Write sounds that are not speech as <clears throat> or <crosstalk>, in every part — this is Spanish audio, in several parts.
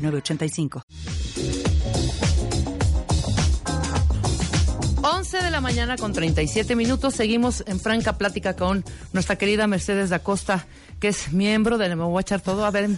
906985. 11 de la mañana con 37 minutos. Seguimos en franca plática con nuestra querida Mercedes da Costa, que es miembro de Me voy a echar todo. A ver,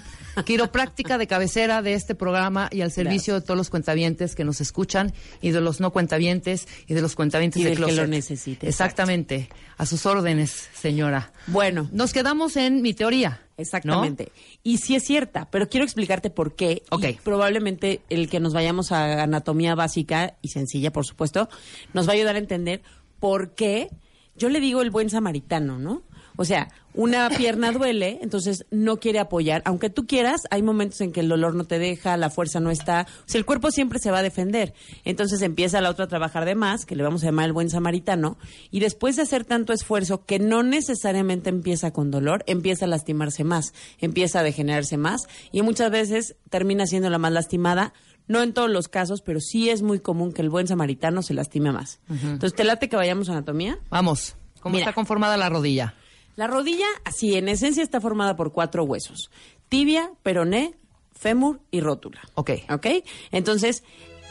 quiropráctica de cabecera de este programa y al servicio de todos los cuentavientes que nos escuchan y de los no cuentavientes y de los cuentavientes Y de del que closet. lo necesite, Exactamente. A sus órdenes, señora. Bueno, Nos quedamos en mi teoría. ¿No? Exactamente. Y sí es cierta, pero quiero explicarte por qué. Ok. Y probablemente el que nos vayamos a anatomía básica y sencilla, por supuesto, nos va a ayudar a entender por qué yo le digo el buen samaritano, ¿no? O sea, una pierna duele, entonces no quiere apoyar. Aunque tú quieras, hay momentos en que el dolor no te deja, la fuerza no está. O sea, el cuerpo siempre se va a defender. Entonces empieza la otra a trabajar de más, que le vamos a llamar el buen samaritano. Y después de hacer tanto esfuerzo, que no necesariamente empieza con dolor, empieza a lastimarse más, empieza a degenerarse más. Y muchas veces termina siendo la más lastimada. No en todos los casos, pero sí es muy común que el buen samaritano se lastime más. Entonces, ¿te late que vayamos a anatomía? Vamos. ¿Cómo Mira. está conformada la rodilla? La rodilla, así, en esencia está formada por cuatro huesos. Tibia, peroné, fémur y rótula. Ok. ¿Ok? Entonces,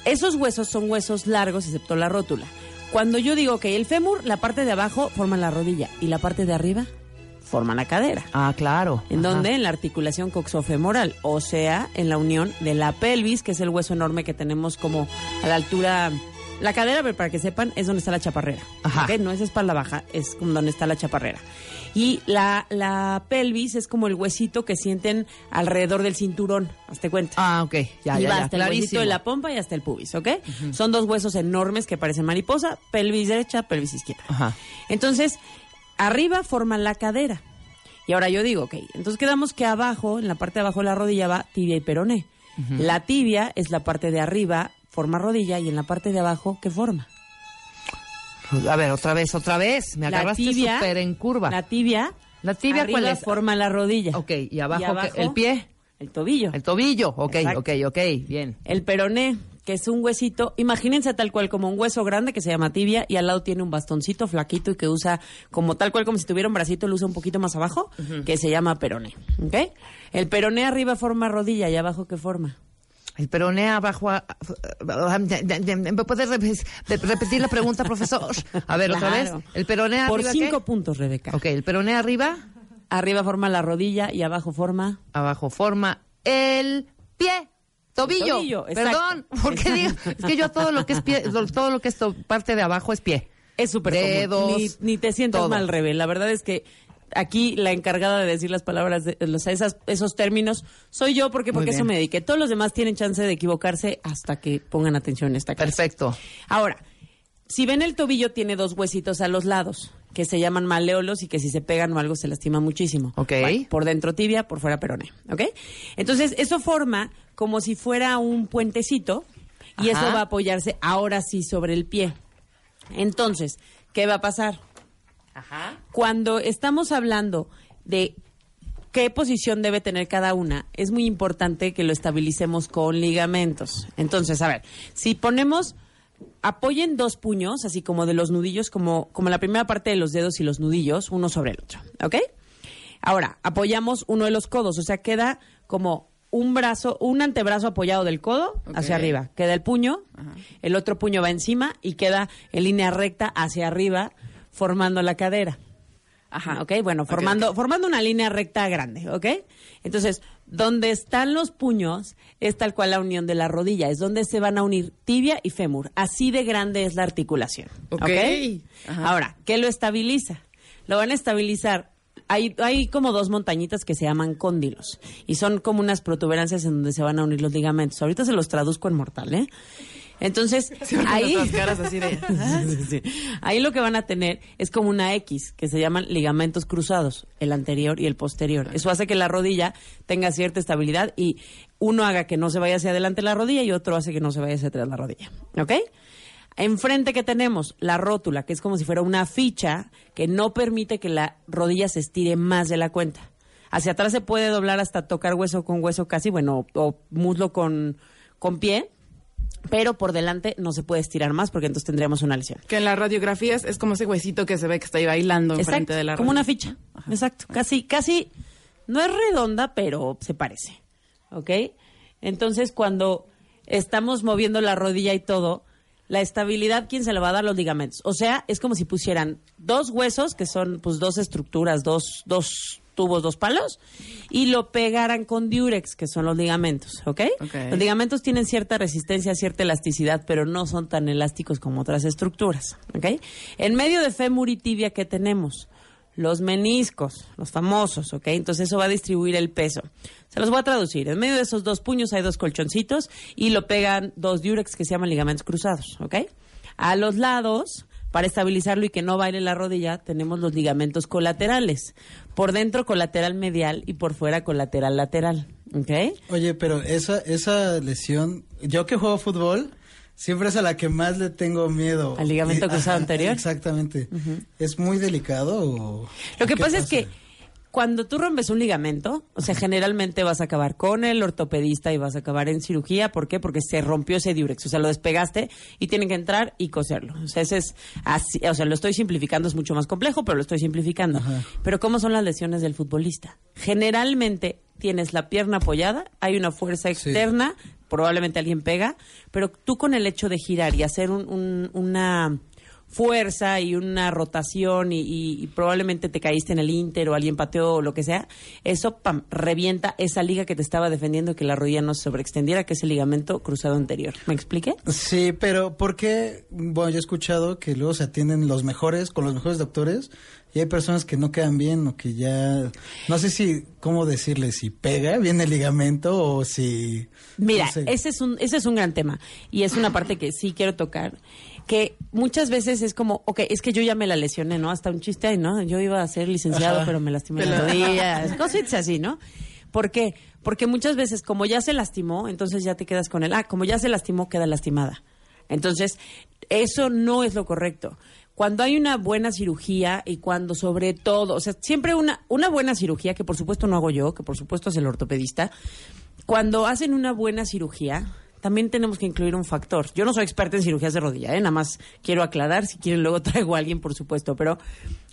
esos huesos son huesos largos, excepto la rótula. Cuando yo digo que el fémur, la parte de abajo forma la rodilla y la parte de arriba forma la cadera. Ah, claro. ¿En Ajá. dónde? En la articulación coxofemoral, o sea, en la unión de la pelvis, que es el hueso enorme que tenemos como a la altura... La cadera, pero para que sepan, es donde está la chaparrera. Ajá. No es espalda baja, es donde está la chaparrera. Y la, la pelvis es como el huesito que sienten alrededor del cinturón, hazte cuenta. Ah, ok. Ya, y ya, va ya. hasta el huesito Clarísimo. de la pompa y hasta el pubis, ¿ok? Son dos huesos enormes que parecen mariposa, pelvis derecha, pelvis izquierda. Ajá. Entonces, arriba forman la cadera. Y ahora yo digo, ok, entonces quedamos que abajo, en la parte de abajo de la rodilla va tibia y peroné. La tibia es la parte de arriba, forma rodilla, y en la parte de abajo, ¿qué forma? A ver, otra vez, otra vez. Me La agarraste tibia- en curva. La tibia, ¿La tibia arriba cuál es? forma la rodilla. Ok, y abajo, ¿qué? ¿el pie? El tobillo. El tobillo. Ok, Exacto. ok, ok. Bien. El peroné, que es un huesito, imagínense tal cual como un hueso grande que se llama tibia y al lado tiene un bastoncito flaquito y que usa como tal cual como si tuviera un bracito, lo usa un poquito más abajo, que se llama peroné. ¿Ok? El peroné arriba forma rodilla y abajo ¿qué forma? El peroné abajo. a- ¿Me puedes rep- repetir la pregunta, profesor? A ver, otra vez. Claro. El peroné Por cinco ¿qué? puntos, Rebeca. Ok, el peroné arriba, Arriba forma la rodilla y abajo forma abajo forma el pie. Tobillo. tobillo. Perdón, porque <laughs> digo, es que yo todo lo que es pie, todo lo que es parte de abajo es pie. Es súper Dedos, común. Ni, ni te sientas todo. mal, Rebe. La verdad es que aquí la encargada de decir las palabras, de, los, esas, esos términos, soy yo porque, porque eso me dediqué. Todos los demás tienen chance de equivocarse hasta que pongan atención en esta clase. Perfecto. Ahora, si ven el tobillo tiene dos huesitos a los lados que se llaman maleolos y que si se pegan o algo se lastima muchísimo. Ok. Bueno, por dentro tibia, por fuera peroné, ¿ok? Entonces, eso forma como si fuera un puentecito y Ajá. eso va a apoyarse ahora sí sobre el pie. Entonces, ¿qué va a pasar? Ajá. Cuando estamos hablando de qué posición debe tener cada una, es muy importante que lo estabilicemos con ligamentos. Entonces, a ver, si ponemos, apoyen dos puños, así como de los nudillos, como, como la primera parte de los dedos y los nudillos, uno sobre el otro, ¿ok? Ahora, apoyamos uno de los codos, o sea, queda como un brazo, un antebrazo apoyado del codo hacia arriba. Queda el puño, el otro puño va encima y queda en línea recta hacia arriba, formando la cadera. Ajá, ok, bueno, formando, formando una línea recta grande, ¿ok? Entonces, donde están los puños es tal cual la unión de la rodilla, es donde se van a unir tibia y fémur. Así de grande es la articulación. Ok. ¿ok? Ahora, ¿qué lo estabiliza? Lo van a estabilizar. Hay, hay como dos montañitas que se llaman cóndilos y son como unas protuberancias en donde se van a unir los ligamentos. Ahorita se los traduzco en mortal, ¿eh? Entonces, <laughs> ahí, <laughs> ahí lo que van a tener es como una X, que se llaman ligamentos cruzados, el anterior y el posterior. Eso hace que la rodilla tenga cierta estabilidad y uno haga que no se vaya hacia adelante la rodilla y otro hace que no se vaya hacia atrás la rodilla. ¿Ok? Enfrente que tenemos la rótula, que es como si fuera una ficha que no permite que la rodilla se estire más de la cuenta. Hacia atrás se puede doblar hasta tocar hueso con hueso casi, bueno, o muslo con, con pie, pero por delante no se puede estirar más porque entonces tendríamos una lesión. Que en las radiografías es como ese huesito que se ve que está ahí bailando enfrente de la como una ficha. Exacto, casi casi no es redonda, pero se parece. ¿Ok? Entonces, cuando estamos moviendo la rodilla y todo, la estabilidad, ¿quién se le va a dar los ligamentos? O sea, es como si pusieran dos huesos, que son pues dos estructuras, dos, dos tubos, dos palos, y lo pegaran con diurex, que son los ligamentos, ¿ok? Los ligamentos tienen cierta resistencia, cierta elasticidad, pero no son tan elásticos como otras estructuras, ¿ok? En medio de fémur y tibia, ¿qué tenemos? Los meniscos, los famosos, ¿ok? Entonces eso va a distribuir el peso. Se los voy a traducir. En medio de esos dos puños hay dos colchoncitos y lo pegan dos diurex que se llaman ligamentos cruzados, ¿ok? A los lados para estabilizarlo y que no baile la rodilla, tenemos los ligamentos colaterales. Por dentro colateral medial y por fuera colateral lateral. ¿Ok? Oye, pero esa, esa lesión, yo que juego fútbol, siempre es a la que más le tengo miedo. ¿Al ligamento cruzado anterior? Exactamente. ¿Es muy delicado o...? Lo que pasa es que cuando tú rompes un ligamento, o sea, generalmente vas a acabar con el ortopedista y vas a acabar en cirugía. ¿Por qué? Porque se rompió ese diurex. O sea, lo despegaste y tienen que entrar y coserlo. O sea, ese es así. O sea, lo estoy simplificando, es mucho más complejo, pero lo estoy simplificando. Pero ¿cómo son las lesiones del futbolista? Generalmente tienes la pierna apoyada, hay una fuerza externa, probablemente alguien pega, pero tú con el hecho de girar y hacer un, una fuerza y una rotación y, probablemente te caíste en el Inter o alguien pateó o lo que sea, eso pam, revienta esa liga que te estaba defendiendo que la rodilla no se sobreextendiera, que es el ligamento cruzado anterior. ¿Me expliqué? Sí, pero ¿por qué? Bueno, yo he escuchado que luego se atienden los mejores, con los mejores doctores, y hay personas que no quedan bien o que ya no sé si cómo decirle si pega bien el ligamento o si mira ese es un ese es un gran tema y es una parte que sí quiero tocar que muchas veces es como, ok, es que yo ya me la lesioné, ¿no? Hasta un chiste ahí, ¿no? Yo iba a ser licenciado, pero me lastimé la rodilla, <laughs> cositas así, ¿no? ¿Por qué? Porque muchas veces, como ya se lastimó, entonces ya te quedas con el, ah, como ya se lastimó, queda lastimada. Entonces, eso no es lo correcto. Cuando hay una buena cirugía y cuando sobre todo, o sea, siempre una, una buena cirugía, que por supuesto no hago yo, que por supuesto es el ortopedista, cuando hacen una buena cirugía, también tenemos que incluir un factor. Yo no soy experta en cirugías de rodilla, ¿eh? nada más quiero aclarar, si quieren luego <laughs> traigo a alguien, por supuesto, pero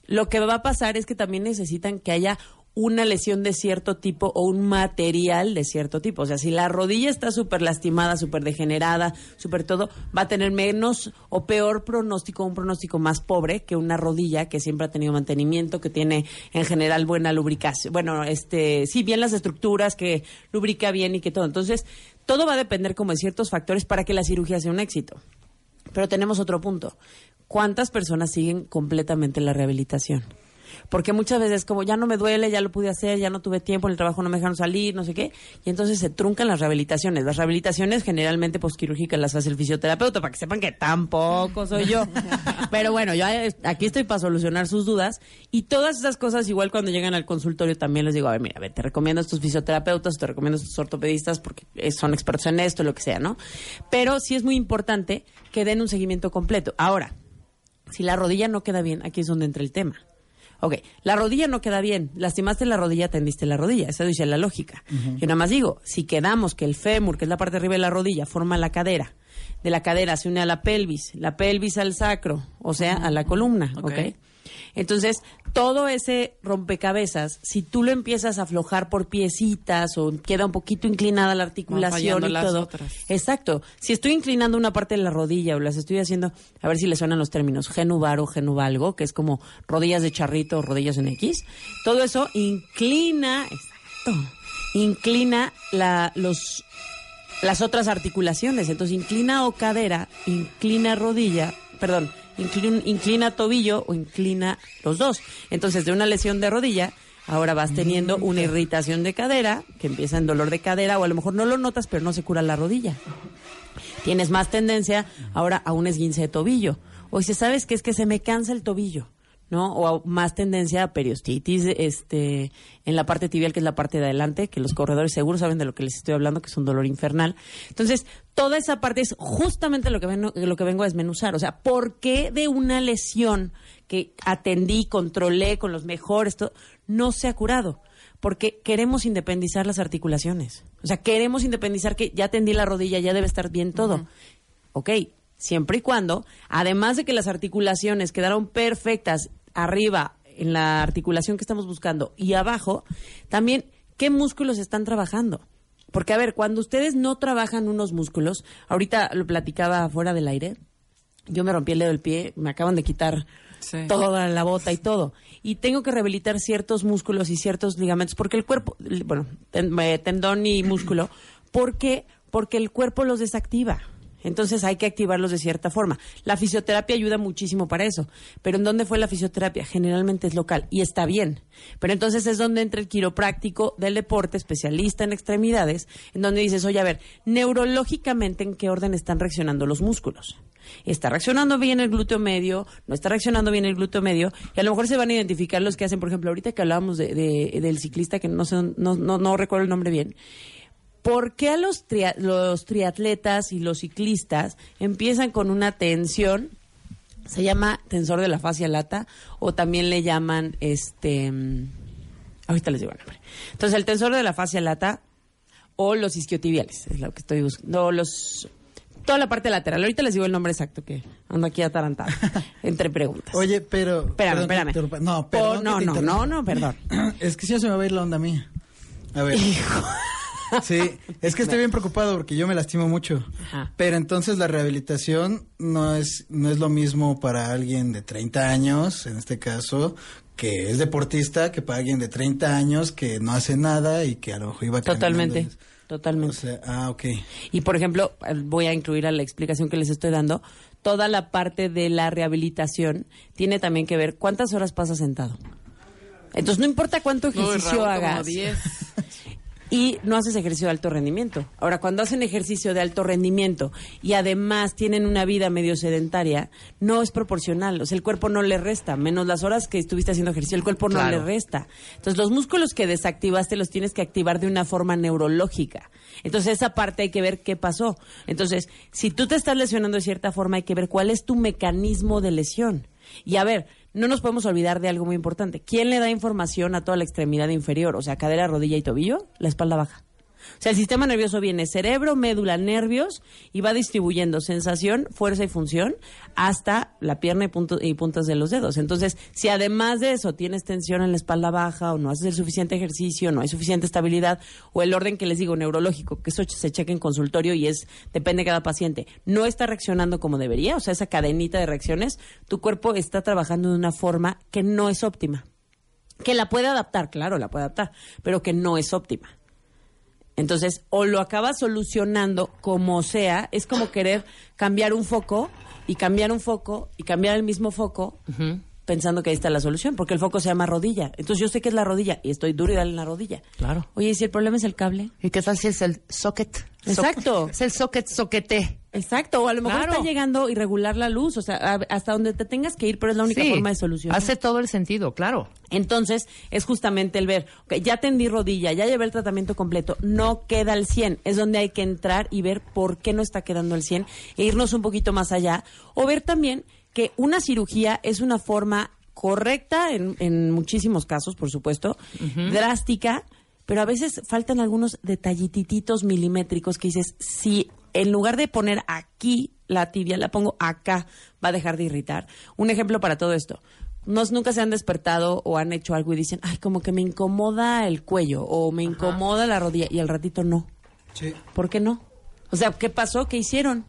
lo que va a pasar es que también necesitan que haya una lesión de cierto tipo o un material de cierto tipo. O sea, si la rodilla está súper lastimada, súper degenerada, súper todo, va a tener menos o peor pronóstico, un pronóstico más pobre que una rodilla que siempre ha tenido mantenimiento, que tiene en general buena lubricación. Bueno, este, sí, bien las estructuras, que lubrica bien y que todo. Entonces, todo va a depender como de ciertos factores para que la cirugía sea un éxito. Pero tenemos otro punto. ¿Cuántas personas siguen completamente la rehabilitación? Porque muchas veces como ya no me duele, ya lo pude hacer, ya no tuve tiempo, en el trabajo no me dejaron salir, no sé qué, y entonces se truncan las rehabilitaciones. Las rehabilitaciones generalmente posquirúrgicas las hace el fisioterapeuta, para que sepan que tampoco soy yo. <laughs> Pero bueno, yo aquí estoy para solucionar sus dudas y todas esas cosas igual cuando llegan al consultorio también les digo, a ver, mira, a ver, te recomiendo a estos fisioterapeutas, te recomiendo a estos ortopedistas porque son expertos en esto, lo que sea, ¿no? Pero sí es muy importante que den un seguimiento completo. Ahora, si la rodilla no queda bien, aquí es donde entra el tema. Ok, la rodilla no queda bien. Lastimaste la rodilla, tendiste la rodilla. Eso dice la lógica. Yo nada más digo, si quedamos que el fémur, que es la parte de arriba de la rodilla, forma la cadera, de la cadera se une a la pelvis, la pelvis al sacro, o sea, a la columna, ¿ok? okay entonces, todo ese rompecabezas, si tú lo empiezas a aflojar por piecitas o queda un poquito inclinada la articulación y todo. Exacto. Si estoy inclinando una parte de la rodilla o las estoy haciendo, a ver si le suenan los términos, genubar o genuvalgo, que es como rodillas de charrito o rodillas en X, todo eso inclina, exacto, inclina la, los, las otras articulaciones. Entonces, inclina o cadera, inclina rodilla, perdón, inclina, inclina tobillo o inclina los dos. Entonces, de una lesión de rodilla, Ahora vas teniendo una irritación de cadera, que empieza en dolor de cadera, o a lo mejor no lo notas, pero no se cura la rodilla. Tienes más tendencia ahora a un esguince de tobillo. O si sabes que es que se me cansa el tobillo. ¿No? O más tendencia a periostitis este, en la parte tibial, que es la parte de adelante, que los corredores seguros saben de lo que les estoy hablando, que es un dolor infernal. Entonces, toda esa parte es justamente lo que, vengo, lo que vengo a desmenuzar. O sea, ¿por qué de una lesión que atendí, controlé con los mejores, no se ha curado? Porque queremos independizar las articulaciones. O sea, queremos independizar que ya atendí la rodilla, ya debe estar bien todo. Ok, siempre y cuando, además de que las articulaciones quedaron perfectas arriba en la articulación que estamos buscando y abajo, también qué músculos están trabajando. Porque, a ver, cuando ustedes no trabajan unos músculos, ahorita lo platicaba fuera del aire, yo me rompí el dedo del pie, me acaban de quitar toda la bota y todo. Y tengo que rehabilitar ciertos músculos y ciertos ligamentos, porque el cuerpo, bueno, eh, tendón y músculo, ¿por qué? Porque el cuerpo los desactiva. Entonces hay que activarlos de cierta forma. La fisioterapia ayuda muchísimo para eso. Pero ¿en dónde fue la fisioterapia? Generalmente es local y está bien. Pero entonces es donde entra el quiropráctico del deporte, especialista en extremidades, en donde dices, oye, a ver, neurológicamente en qué orden están reaccionando los músculos. ¿Está reaccionando bien el glúteo medio? ¿No está reaccionando bien el glúteo medio? Y a lo mejor se van a identificar los que hacen, por ejemplo, ahorita que hablábamos de, del ciclista, que no, sé, no, no, no recuerdo el nombre bien, ¿por qué a los, los triatletas y los ciclistas empiezan con una tensión? Se llama tensor de la fascia lata o también le llaman este mm, ahorita les digo el nombre. Entonces, el tensor de la fascia lata o los isquiotibiales, es lo que estoy buscando. los toda la parte lateral. Ahorita les digo el nombre exacto que ando aquí atarantado <laughs> entre preguntas. Oye, pero espérame, espérame. No, perdón no, no, no, no, perdón. <clears throat> Es que si ya se me va a ir la onda mía. A ver. Hijo. Sí, es que estoy bien preocupado porque yo me lastimo mucho. Pero entonces la rehabilitación no es, no es lo mismo para alguien de 30 años, en este caso, que es deportista, que para alguien de 30 años que no hace nada y que a lo mejor iba Totalmente. Totalmente. ah, ok. Y por ejemplo, voy a incluir a la explicación que les estoy dando, toda la parte de la rehabilitación tiene también que ver cuántas horas pasas sentado. Entonces no importa cuánto ejercicio hagas. <laughs> y no haces ejercicio de alto rendimiento. Ahora, cuando hacen ejercicio de alto rendimiento y además tienen una vida medio sedentaria, no es proporcional. O sea, el cuerpo no le resta, menos las horas que estuviste haciendo ejercicio, el cuerpo no le resta. Entonces, los músculos que desactivaste los tienes que activar de una forma neurológica. Entonces, esa parte hay que ver qué pasó. Entonces, si tú te estás lesionando de cierta forma, hay que ver cuál es tu mecanismo de lesión. Y a ver, no nos podemos olvidar de algo muy importante. ¿Quién le da información a toda la extremidad inferior? O sea, cadera, rodilla y tobillo, la espalda baja. O sea, el sistema nervioso viene cerebro, médula, nervios y va distribuyendo sensación, fuerza y función hasta la pierna y, puntas de los dedos. Entonces, si además de eso tienes tensión en la espalda baja o no haces el suficiente ejercicio, no hay suficiente estabilidad o el orden que les digo neurológico, que eso se checa en consultorio y es depende de cada paciente, no está reaccionando como debería, o sea, esa cadenita de reacciones, tu cuerpo está trabajando de una forma que no es óptima. Que la puede adaptar, claro, la puede adaptar, pero que no es óptima. Entonces, o lo acabas solucionando como sea, es como querer cambiar un foco y cambiar un foco y cambiar el mismo foco pensando que ahí está la solución, porque el foco se llama rodilla. Entonces yo sé que es la rodilla y estoy duro y dale en la rodilla. Claro. Oye, ¿y si el problema es el cable? ¿Y qué tal si es el socket? Exacto. es el socket soquete. Exacto, o a lo mejor está llegando irregular la luz, o sea, hasta donde te tengas que ir, pero es la única forma de solución. Hace todo el sentido, claro. Entonces, es justamente el ver, okay, ya tendí rodilla, ya llevé el tratamiento completo, no queda el 100, es donde hay que entrar y ver por qué no está quedando el 100 e irnos un poquito más allá, o ver también que una cirugía es una forma correcta en, en muchísimos casos, por supuesto, drástica, pero a veces faltan algunos detallititos milimétricos que dices, si en lugar de poner aquí la tibia, la pongo acá, va a dejar de irritar. Un ejemplo para todo esto. Nos, nunca se han despertado o han hecho algo y dicen, ay, como que me incomoda el cuello o me incomoda la rodilla y al ratito no. Sí. ¿Por qué no? O sea, ¿qué pasó? ¿Qué hicieron?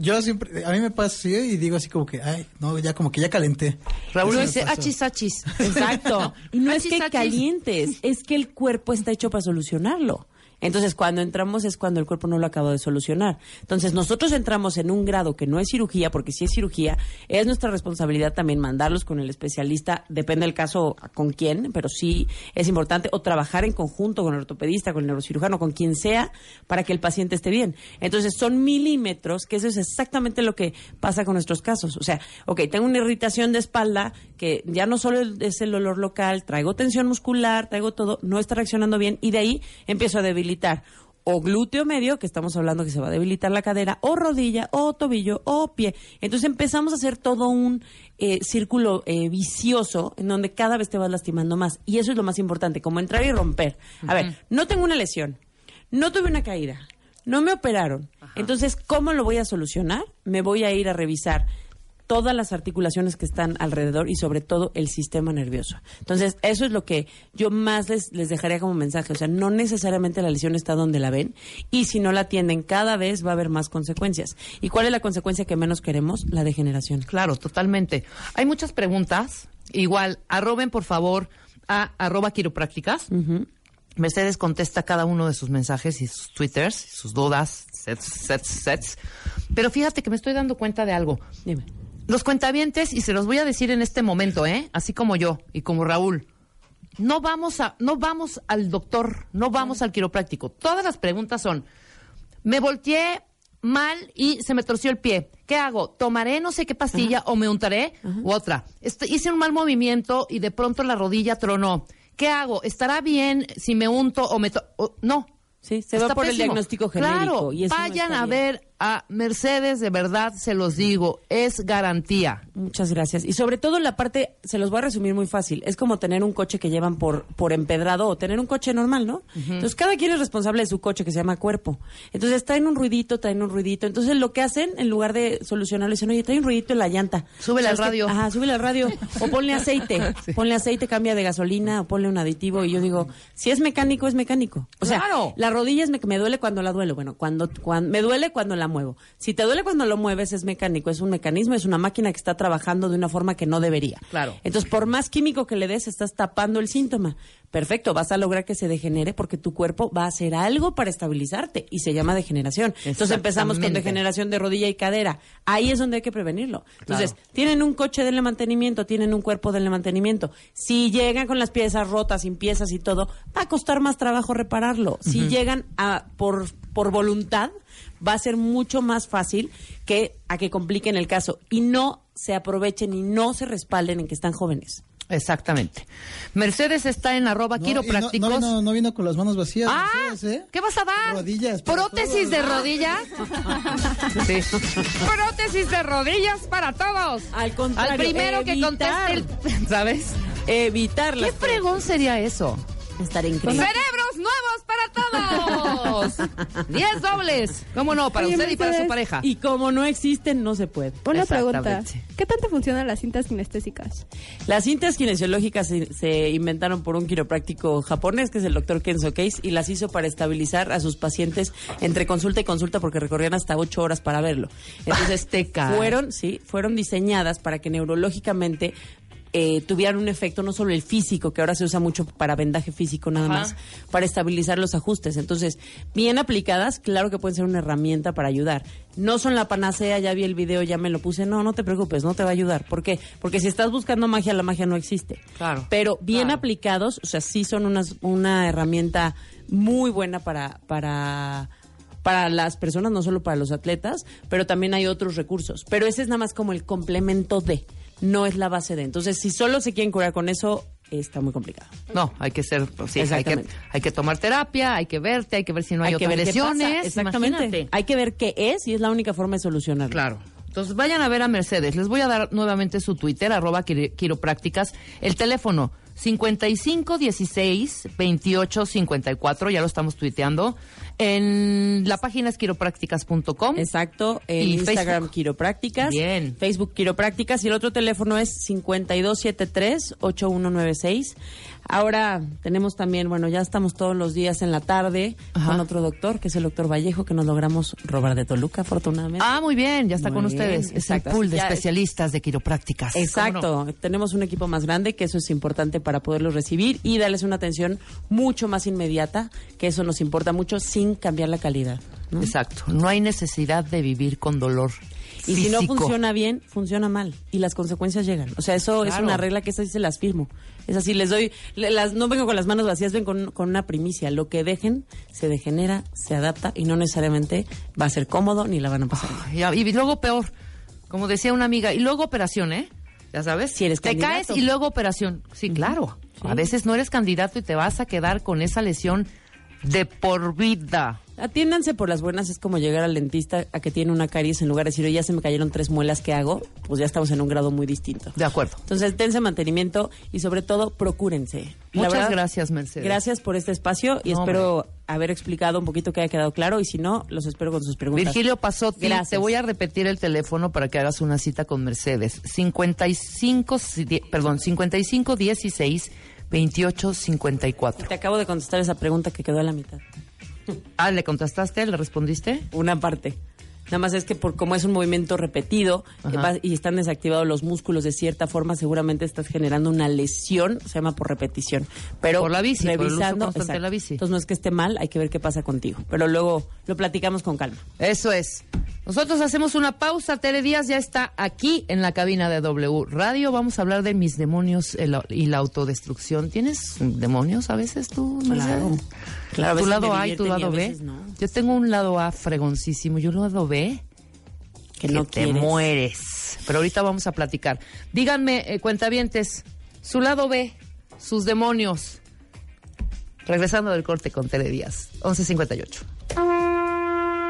Yo siempre, a mí me pasa así y digo así como que, ay, no, ya como que ya calenté. Raúl dice, achis, achis. Exacto. <laughs> Y no es que calientes, es que el cuerpo está hecho para solucionarlo. Entonces, cuando entramos es cuando el cuerpo no lo acaba de solucionar. Entonces, nosotros entramos en un grado que no es cirugía, porque si es cirugía, es nuestra responsabilidad también mandarlos con el especialista, depende del caso con quién, pero sí es importante, o trabajar en conjunto con el ortopedista, con el neurocirujano, con quien sea, para que el paciente esté bien. Entonces, son milímetros, que eso es exactamente lo que pasa con nuestros casos. O sea, ok, tengo una irritación de espalda, que ya no solo es el dolor local, traigo tensión muscular, traigo todo, no está reaccionando bien, y de ahí empiezo a debilitar o glúteo medio, que estamos hablando que se va a debilitar la cadera, o rodilla, o tobillo, o pie. Entonces empezamos a hacer todo un eh, círculo eh, vicioso en donde cada vez te vas lastimando más. Y eso es lo más importante, como entrar y romper. A ver, no tengo una lesión, no tuve una caída, no me operaron. Entonces, ¿cómo lo voy a solucionar? Me voy a ir a revisar todas las articulaciones que están alrededor y sobre todo el sistema nervioso. Entonces, eso es lo que yo más les, les dejaría como mensaje. O sea, no necesariamente la lesión está donde la ven y si no la atienden cada vez va a haber más consecuencias. ¿Y cuál es la consecuencia que menos queremos? La degeneración. Claro, totalmente. Hay muchas preguntas. Igual, arroben por favor a arroba quiroprácticas. Mercedes contesta cada uno de sus mensajes y sus twitters, sus dudas, sets, sets, sets. Pero fíjate que me estoy dando cuenta de algo. Dime. Los cuentavientes, y se los voy a decir en este momento, ¿eh? Así como yo y como Raúl. No vamos a, no vamos al doctor, no vamos al quiropráctico. Todas las preguntas son, me volteé mal y se me torció el pie. ¿Qué hago? ¿Tomaré no sé qué pastilla o me untaré? U otra. Este, hice un mal movimiento y de pronto la rodilla tronó. ¿Qué hago? ¿Estará bien si me unto o me... To o- no. Sí, se Está va por el diagnóstico genérico. Claro, y eso vayan a ver a Mercedes, de verdad, se los digo, es garantía. Muchas gracias. Y sobre todo la parte, se los voy a resumir muy fácil. Es como tener un coche que llevan por, por empedrado o tener un coche normal, ¿no? Entonces cada quien es responsable de su coche que se llama cuerpo. Entonces traen un ruidito, traen un ruidito. Entonces lo que hacen, en lugar de solucionarlo, dicen, oye, trae un ruidito en la llanta. Súbele al radio. Ajá, súbele al radio. O ponle aceite. <laughs> Ponle aceite, cambia de gasolina o ponle un aditivo. Y yo digo, si es mecánico, es mecánico. O sea, Claro. la rodilla es me, me duele cuando la duelo. Bueno, cuando, cuando me duele cuando la muevo. Si te duele cuando lo mueves es mecánico, es un mecanismo, es una máquina que está trabajando de una forma que no debería. Claro. Entonces, por más químico que le des, estás tapando el síntoma. Perfecto, vas a lograr que se degenere porque tu cuerpo va a hacer algo para estabilizarte y se llama degeneración. Entonces empezamos con degeneración de rodilla y cadera. Ahí es donde hay que prevenirlo. Entonces, Claro. tienen un coche de mantenimiento, tienen un cuerpo de mantenimiento. Si llegan con las piezas rotas, sin piezas y todo, va a costar más trabajo repararlo. Si llegan a por, por voluntad, va a ser mucho más fácil que a que compliquen el caso y no se aprovechen y no se respalden en que están jóvenes. Exactamente. Mercedes está en arroba No, quiroprácticos. No, no, vino, no vino con las manos vacías. Ah, Mercedes, ¿eh? ¿qué vas a dar? Rodillas. ¿Prótesis todos. de rodillas? <laughs> sí. Prótesis de rodillas para todos. Al contrario, Al primero que conteste el... <laughs> ¿Sabes? Evitar ¿Qué fregón sería eso? estar increíble. ¡Cerebros nuevos para todos! ¡Diez dobles! ¿Cómo no? Para Oye, usted y para su pareja. Y como no existen, no se puede. Una pregunta. ¿Qué tanto funcionan las cintas kinestésicas? Las cintas kinesiológicas se, se inventaron por un quiropráctico japonés, que es el doctor Kenzo Case, y las hizo para estabilizar a sus pacientes entre consulta y consulta porque recorrían hasta ocho horas para verlo. Entonces, Azteca. fueron, sí, fueron diseñadas para que neurológicamente eh, tuvieran un efecto, no solo el físico, que ahora se usa mucho para vendaje físico nada Ajá. más, para estabilizar los ajustes. Entonces, bien aplicadas, claro que pueden ser una herramienta para ayudar. No son la panacea, ya vi el video, ya me lo puse. No, no te preocupes, no te va a ayudar. ¿Por qué? Porque si estás buscando magia, la magia no existe. Claro, Pero bien claro. aplicados, o sea, sí son unas, una herramienta muy buena para, para, para las personas, no solo para los atletas, pero también hay otros recursos. Pero ese es nada más como el complemento de, no es la base de. Entonces, si solo se quieren curar con eso, está muy complicado. No, hay que ser, pues, sí, hay que, hay que tomar terapia, hay que verte, hay que ver si no hay, que otras ver qué pasa. lesiones. Exactamente. Imagínate. Hay que ver qué es y es la única forma de solucionarlo. Claro. Entonces vayan a ver a Mercedes. Les voy a dar nuevamente su Twitter, arroba quiroprácticas. El teléfono 5516 28 54, ya lo estamos tuiteando. En la página es quiroprácticas.com. Exacto, en Instagram Facebook. Quiroprácticas, Bien. Facebook Quiroprácticas y el otro teléfono es 5273-8196. Ahora tenemos también, bueno, ya estamos todos los días en la tarde Ajá. con otro doctor, que es el doctor Vallejo, que nos logramos robar de Toluca, afortunadamente. Ah, muy bien, ya está Muy con bien, ustedes. Es el exacto. pool de Ya- especialistas de quiroprácticas. Exacto, tenemos un equipo más grande, que eso es importante para poderlos recibir y darles una atención mucho más inmediata, que eso nos importa mucho, sin cambiar la calidad. ¿no? Exacto. No hay necesidad de vivir con dolor. Y si no funciona bien, funciona mal. Y las consecuencias llegan. O sea, eso es una regla que esas sí se las firmo. Es así, les doy, las, no vengo con las manos vacías, ven con, con una primicia. Lo que dejen se degenera, se adapta y no necesariamente va a ser cómodo ni la van a pasar. bien. Y, y luego peor, como decía una amiga, y luego operación, ¿eh? Ya sabes, Si eres te candidato. caes y luego operación. Sí, claro. A veces no eres candidato y te vas a quedar con esa lesión de por vida. Atiéndanse por las buenas, es como llegar al dentista a que tiene una caries en lugar de decir, "Oye, ya se me cayeron tres muelas, ¿qué hago? Pues ya estamos en un grado muy distinto. De acuerdo. Entonces, dense mantenimiento y sobre todo, procúrense. Muchas verdad, gracias, Mercedes. Gracias por este espacio y No, espero haber explicado un poquito que haya quedado claro y si no, los espero con sus preguntas. Virgilio Pasotti, Gracias. te voy a repetir el teléfono para que hagas una cita con Mercedes. 55, si- die- perdón, 55 16 28 54. Te acabo de contestar esa pregunta que quedó a la mitad. <laughs> Ah, ¿le contestaste? ¿Le respondiste? Una parte. Nada más es que por como es un movimiento repetido Ajá. y están desactivados los músculos de cierta forma, seguramente estás generando una lesión, se llama por repetición. Pero Por la bici, por el uso revisando, de la bici. Entonces no es que esté mal, hay que ver qué pasa contigo. Pero luego lo platicamos con calma. Eso es. Nosotros hacemos una pausa. Tere Díaz ya está aquí en la cabina de W Radio. Vamos a hablar de mis demonios el- y la autodestrucción. ¿Tienes demonios a veces tú, Mercedes? Claro, a tu lado A y tu lado B. no. Yo tengo un lado A fregoncísimo y un lado B Que no te quieres. mueres. Pero ahorita vamos a platicar. Díganme, eh, cuentavientes, su lado B, sus demonios. Regresando del corte con Tere Díaz, 11.58.